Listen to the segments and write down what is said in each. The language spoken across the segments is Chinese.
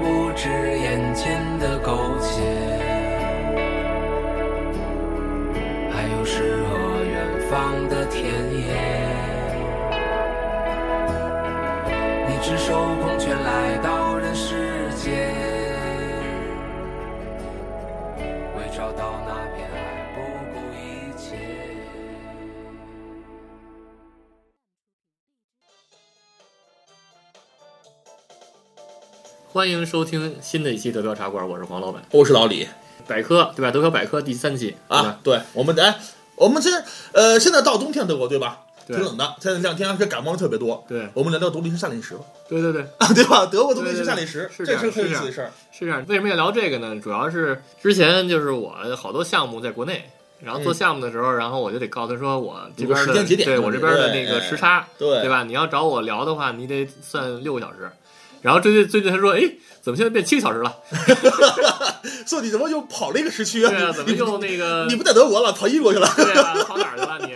不止眼前的苟且，还有诗和远方的田野。你赤手空拳来到欢迎收听新的一期德标茶馆，我是黄老板。我是老李百科对吧？德标百科第三期啊，对，我们哎，我们现在呃，现在到冬天德国对吧？挺冷的，现在这两天而且感冒特别多。对我们聊聊独立式夏令时吧，对对对，啊，对吧？德国独立对对对式夏令时，是这样是很有意思的事儿。是这样。为什么要聊这个呢？主要是之前就是我好多项目在国内，然后做嗯项目的时候，然后我就得告诉他说我这边的时间节点对我这边的那个时差，对对吧？你要找我聊的话，你得算六个小时。然后最近最近他说，哎，怎么现在变七个小时了？所以你怎么又跑了一个时区？对啊，怎么你又那个你不在德国了，跑英国去了？对啊，跑哪儿去了 你？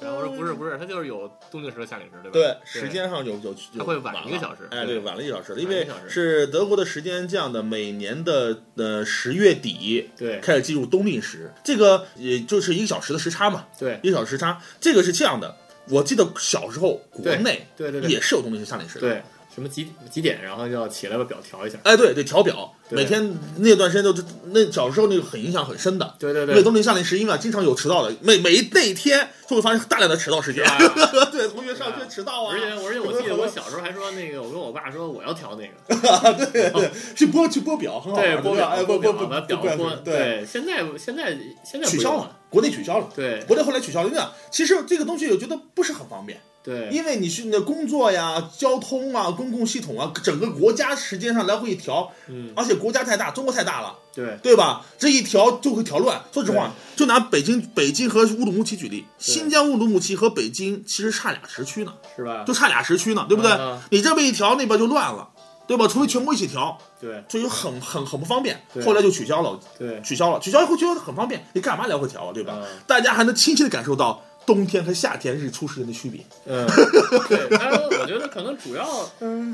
然后我说不是不是，他就是有冬令时和夏令时，对吧？对，时间上有有有它会晚一个小时哎，对对，晚了一个小时，因为晚一个小时是德国的时间这样的，每年的呃十月底对开始进入冬令时，这个也就是一个小时的时差嘛，对一个小时时差，这个是这样的。我记得小时候国内对对对也是有冬令时、夏令时的，对，什么几几点，然后就要起来把表调一下。哎，对对，调表，每天那段时间就那小时候那个很影响很深的。对对对，因为冬令夏令时，因为经常有迟到的，每每一那一天就会发生大量的迟到事件。是吧 对，同学上学迟到啊，而且而且我记得我小时候还说那个，我跟我爸说我要调那个，对对，去播去播表，很好玩对，的。播表哎，播不不不把表不关，对，现在现在现在取消了，，国内取消了。对国内后来取消了，你想，其实这个东西我觉得不是很方便，对因为你是你的工作呀、交通啊、公共系统啊，整个国家时间上来回一调，嗯而且国家太大，中国太大了，对对吧？这一调就会调乱。说实话，就拿北京、北京和乌鲁木齐举例，新疆乌鲁木齐和北京其实差俩时区呢，是吧？就差俩时区呢，对不对？嗯你这么一调，那边就乱了，对吧？除非全国一起调，对所以就很很很不方便。后来就取消了，对取消了，取消以后觉得很方便，你干嘛来回调啊，对吧？嗯大家还能清晰的感受到冬天和夏天日出时间的区别。嗯，对，他我觉得可能主要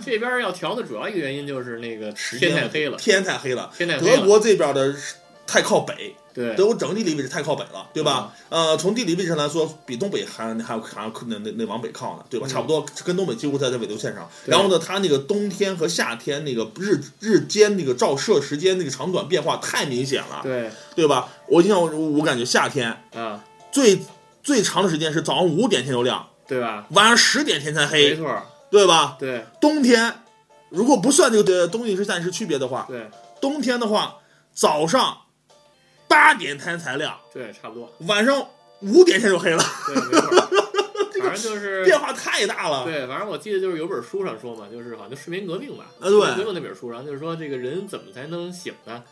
这边要调的主要一个原因就是那个天太黑了，天太黑了，天太黑了。德国这边的太靠北，对。德国整个地理位置太靠北了，对吧？呃，从地理位置上来说，比东北还还还要那那那往北靠呢，对吧？嗯。差不多跟东北几乎在在纬度线上。然后呢，它那个冬天和夏天那个日日间那个照射时间那个长短变化太明显了，对。对吧？我印象我我感觉夏天啊，最最长的时间是早上五点天就亮，对吧？晚上十点天才黑没黑，错，对吧？对冬天如果不算这个冬令时夏令时区别的话，对冬天的话，早上八点天才亮，对，差不多，晚上五点天就黑了，对，没错，反正就是变化太大了。对，反正我记得就是有本书上说嘛，就是好像睡眠革命吧，啊对睡眠革命那本书上就是说这个人怎么才能醒呢？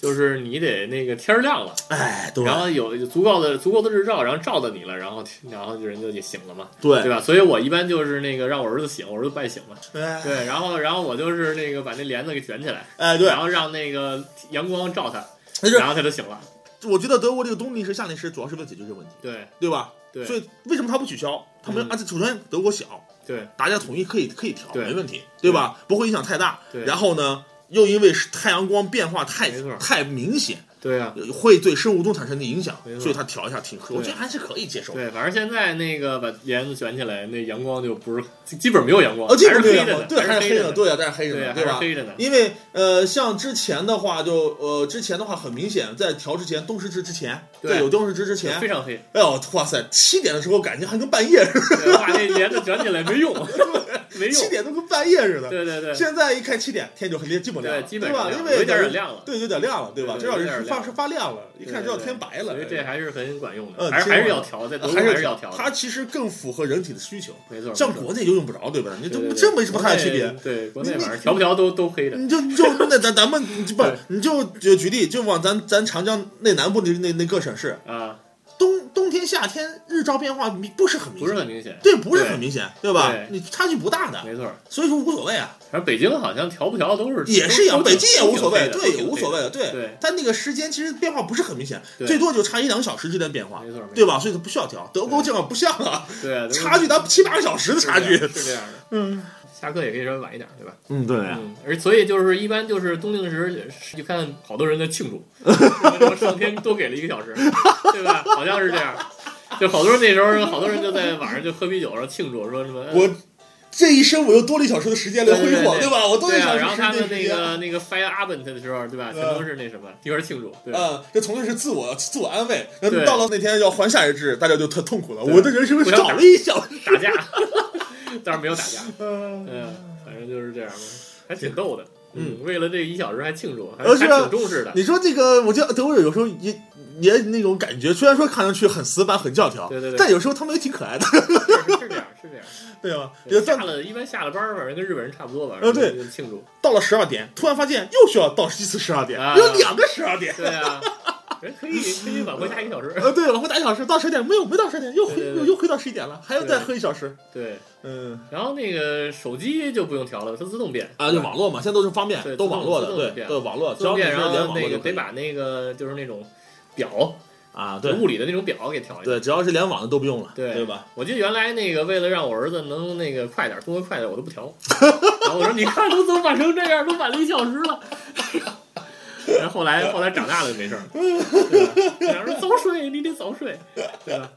就是你得那个天儿亮了，哎，对。然后有有足够的足够的日照，然后照到你了，然后然后就人就醒了嘛，对。对吧？所以我一般就是那个让我儿子醒，我儿子不爱醒嘛，哎。对，然后然后我就是那个把那帘子给卷起来，哎对。然，后让那个阳光照他，然后他就醒了，我觉得德国这个冬令时夏令时主要是为了解决这个问题，对。对吧？对。所以为什么他不取消？他们嗯。而且首先德国小，对。大家统一可以可以调，对。没问题，对吧？不会影响太大。对。然后呢，又因为是太阳光变化太太明显，对啊。会对生物钟产生的影响所以它调一下挺合，我觉得还是可以接受。对，反正现在那个把帘子卷起来，那阳光就不是基本没有阳光，还是个没有黑着呢，对，还是黑着呢，对啊，但是黑着呢，对吧？黑着呢。因为呃，像之前的话就，呃，之前的话很明显，在调之前，冬时值之前，对有冬时值之前，非常黑，哎呦，哇塞，七点的时候感觉还跟半夜似的，对把那帘子卷起来没用，没用七。点都跟半夜似的。对对对，现在一看七点，天就很基本亮，对基本？上因为有点点亮了对，有点亮了，对吧？对这要是发是发亮了，一看知道天白了。所以这还是很管用的，嗯还是还是要调，在德国还还是要调。它其实更符合人体的需求。没错，像国内就用不着，对吧？你这对对对这没什么太大区别。对，国内反正调不调都都黑的。你就你就那咱咱们不你就就举例，就往咱咱长江那南部那那那各省市，啊，天夏天日照变化不是很明显不显，是很明显。对，不是很明显，对吧对？你差距不大的，没错，所以说无所谓啊，反正北京好像调不调都是也是一样，北京也无所谓，对，也无所谓的，对对。但那个时间其实变化不是很明显，最多就差一两个小时之间的变化没错，对吧？所以它不需要调。德国这样不像啊，对啊，差距达七八个小时的差距是这样的。嗯下课也可以稍微晚一点，对吧？嗯，对嗯，而所以就是一般就是冬令时，你看好多人在庆祝，说上天多给了一个小时，对吧？好像是这样，就好多人那时候，好多人就在晚上就喝啤酒，然后庆祝，说什么我这一生我又多了一小时的时间来挥霍，对吧？我多一小时然后他们那个那个 fire upent 的时候，对吧？全都是那什么一块儿庆祝，对？嗯，这从来是自我自我安慰，对到了那天要还夏日制，大家就特痛苦了。我的人生互相少了一小时。打架，当然没有打架，嗯，嗯，反正就是这样的，还挺逗的。嗯，为了这一小时还庆祝，还还挺重视的。你说这个，我觉得德国人有时候也也那种感觉，虽然说看上去很死板、很教条，对对对但有时候他们也挺可爱的，是是这样，是这样。对吧？对也算下了，一般下了班儿，反正跟日本人差不多吧。嗯对庆祝。到了十二点，突然发现又需要到一次十二点，啊有两个十二点。对啊，人可以可以晚回家一个小时。呃，对，晚回打一小时，到十点没有，没到十点，又回又又回到十一点了，还要再喝一小时。对，嗯，然后那个手机就不用调了，它自动变啊，就网络嘛，现在都是方便，都网络的，对对，网络，只自动变，要是然连后那个得把那个就是那种表，啊，对物理的那种表给调一下。对，只要是联网的都不用了，对对吧？？我记得原来那个为了让我儿子能那个快点，动作快点，我都不调。然后我说：“你看都都晚成这样，都晚了一小时了。”然后后来后来长大了就没事儿，对吧？然后说早睡，你得早睡，对吧？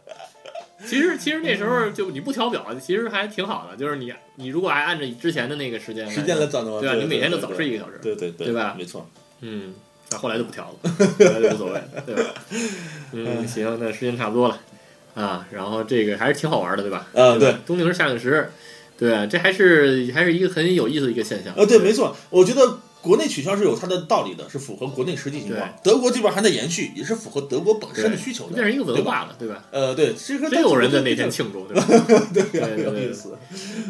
其实其实那时候就你不调表，其实还挺好的，就是你你如果还按照之前的那个时间来时间来算的话，对吧？你每天就早睡一个小时，对对对对吧没错。嗯，那后来就不调了，后来就无所谓，对吧？嗯，行，那时间差不多了啊，然后这个还是挺好玩的，对吧？啊对吧，冬令时夏令时，对，这还是还是一个很有意思的一个现象。啊，对，没错，我觉得国内取消是有它的道理的，是符合国内实际情况。德国这边还在延续，也是符合德国本身的需求的，变成一个文。化了，对吧？呃，对，其实真有人在那那天庆祝，对吧？对有意思。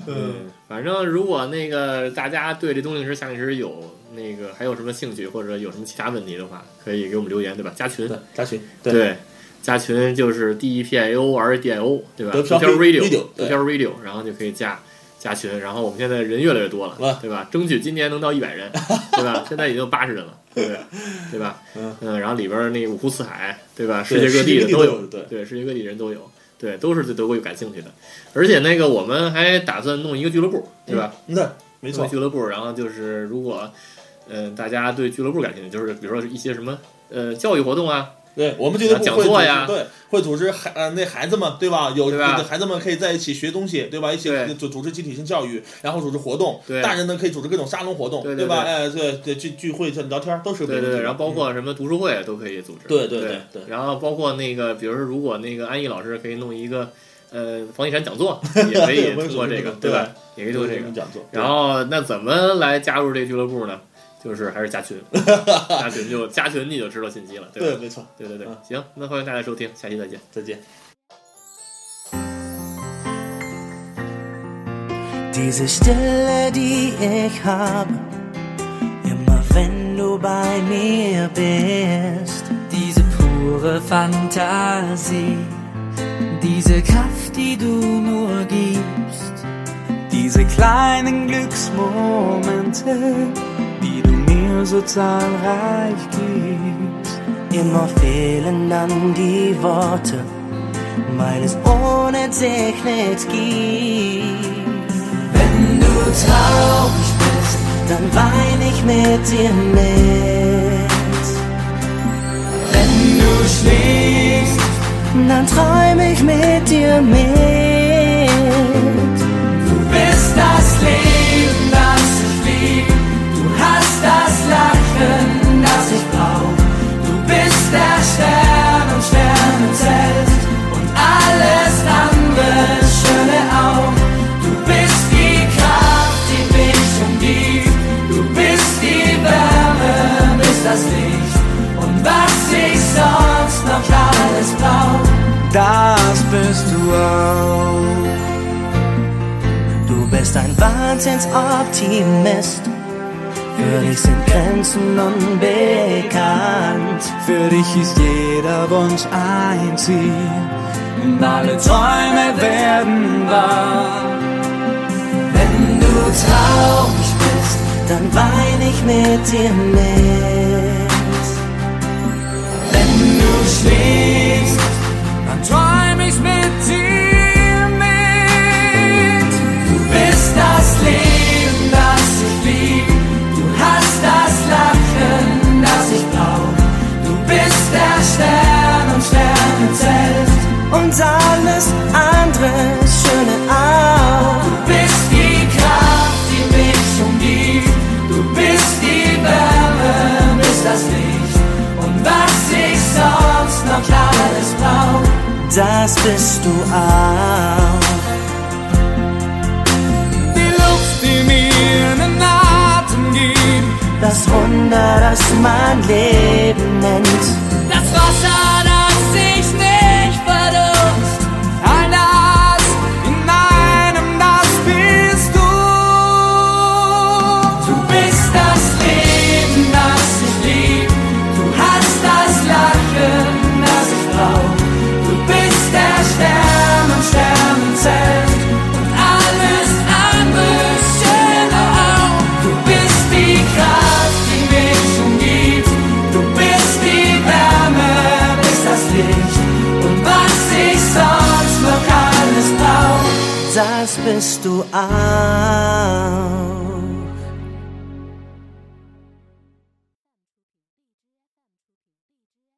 嗯，嗯，反正如果那个大家对这冬令时夏令时有那个还有什么兴趣，或者有什么其他问题的话，可以给我们留言，对吧？加群，对，加群，对，加群就是 D E P I O R D I O，对吧？德飘 Radio，Radio，德飘 Radio，然后就可以加加群。然后我们现在人越来越多了啊，对吧？争取今年能到一百人，对吧？现在已经八十人了，对不对？对吧？嗯然后里边儿那个五湖四海，对吧？世界各地的都有，对对，世界各地人都有。对，都是对德国有感兴趣的，而且那个我们还打算弄一个俱乐部，对吧？没错。俱乐部，然后就是如果，嗯、大家对俱乐部感兴趣，就是比如说一些什么呃教育活动啊，对我们俱乐部讲会组织座呀对，会组织孩呃那孩子们对吧？有孩子们可以在一起学东西对吧？一起组组织集体性教育，然后组织活动。对大人呢可以组织各种沙龙活动，对对吧？对哎，对对，聚聚会、聊天都是没对对对，然后包括什么读书会都可以组织。对对对对对然后包括那个，比如说，如果那个安逸老师可以弄一个呃房地产讲座，也可以通过这个，对吧？也可以通过这个。讲座。然后那怎么来加入这俱乐部呢？就是还是加群，加群就加群你就知道信息了，对对，没错。对对对嗯，行，那欢迎大家收听，下期再见。再见。Diese Stille, die ich habe, immer wenn du bei mir bist. Diese pure Fantasie, diese Kraft, die du nur gibst. Diese kleinen Glücksmomente, die du mir so zahlreich gibst. Immer fehlen dann die Worte, weil es ohne dich nichts gibt. Wenn du traurig bist, dann wein ich mit dir mit. Wenn du schläfst, dann träum ich mit dir mit. bist ein Wahnsinnsoptimist. Für dich sind Grenzen unbekannt. Für dich ist jeder Wunsch ein Ziel. Und alle Träume werden wahr. Wenn du traurig bist, dann weine ich mit dir mit. bist du an.